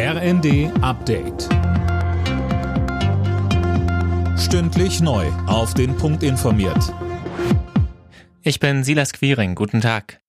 RND Update. Stündlich neu. Auf den Punkt informiert. Ich bin Silas Quiring. Guten Tag.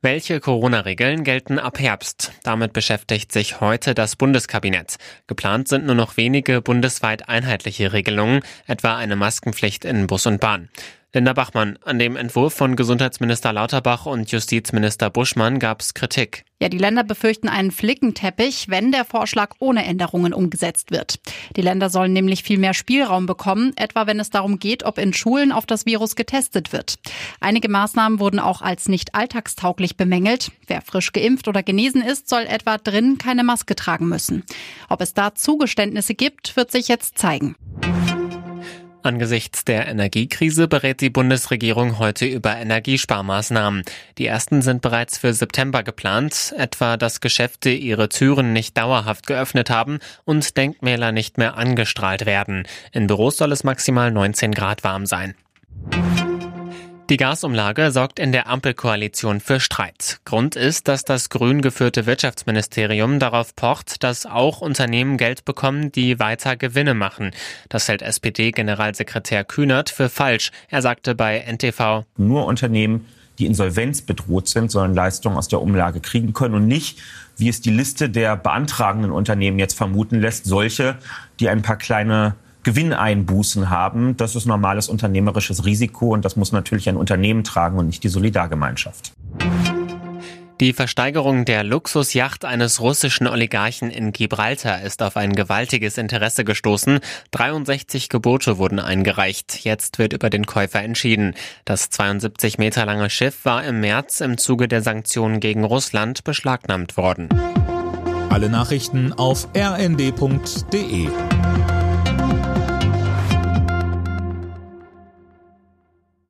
Welche Corona-Regeln gelten ab Herbst? Damit beschäftigt sich heute das Bundeskabinett. Geplant sind nur noch wenige bundesweit einheitliche Regelungen, etwa eine Maskenpflicht in Bus und Bahn. Linda Bachmann, an dem Entwurf von Gesundheitsminister Lauterbach und Justizminister Buschmann gab es Kritik. Ja, die Länder befürchten einen Flickenteppich, wenn der Vorschlag ohne Änderungen umgesetzt wird. Die Länder sollen nämlich viel mehr Spielraum bekommen, etwa wenn es darum geht, ob in Schulen auf das Virus getestet wird. Einige Maßnahmen wurden auch als nicht alltagstauglich bemängelt. Wer frisch geimpft oder genesen ist, soll etwa drin keine Maske tragen müssen. Ob es da Zugeständnisse gibt, wird sich jetzt zeigen. Angesichts der Energiekrise berät die Bundesregierung heute über Energiesparmaßnahmen. Die ersten sind bereits für September geplant, etwa dass Geschäfte ihre Türen nicht dauerhaft geöffnet haben und Denkmäler nicht mehr angestrahlt werden. In Büros soll es maximal 19 Grad warm sein. Die Gasumlage sorgt in der Ampelkoalition für Streit. Grund ist, dass das grün geführte Wirtschaftsministerium darauf pocht, dass auch Unternehmen Geld bekommen, die weiter Gewinne machen. Das hält SPD-Generalsekretär Kühnert für falsch. Er sagte bei NTV, Nur Unternehmen, die insolvenzbedroht sind, sollen Leistungen aus der Umlage kriegen können und nicht, wie es die Liste der beantragenden Unternehmen jetzt vermuten lässt, solche, die ein paar kleine Gewinneinbußen haben. Das ist normales unternehmerisches Risiko und das muss natürlich ein Unternehmen tragen und nicht die Solidargemeinschaft. Die Versteigerung der Luxusjacht eines russischen Oligarchen in Gibraltar ist auf ein gewaltiges Interesse gestoßen. 63 Gebote wurden eingereicht. Jetzt wird über den Käufer entschieden. Das 72 Meter lange Schiff war im März im Zuge der Sanktionen gegen Russland beschlagnahmt worden. Alle Nachrichten auf rnd.de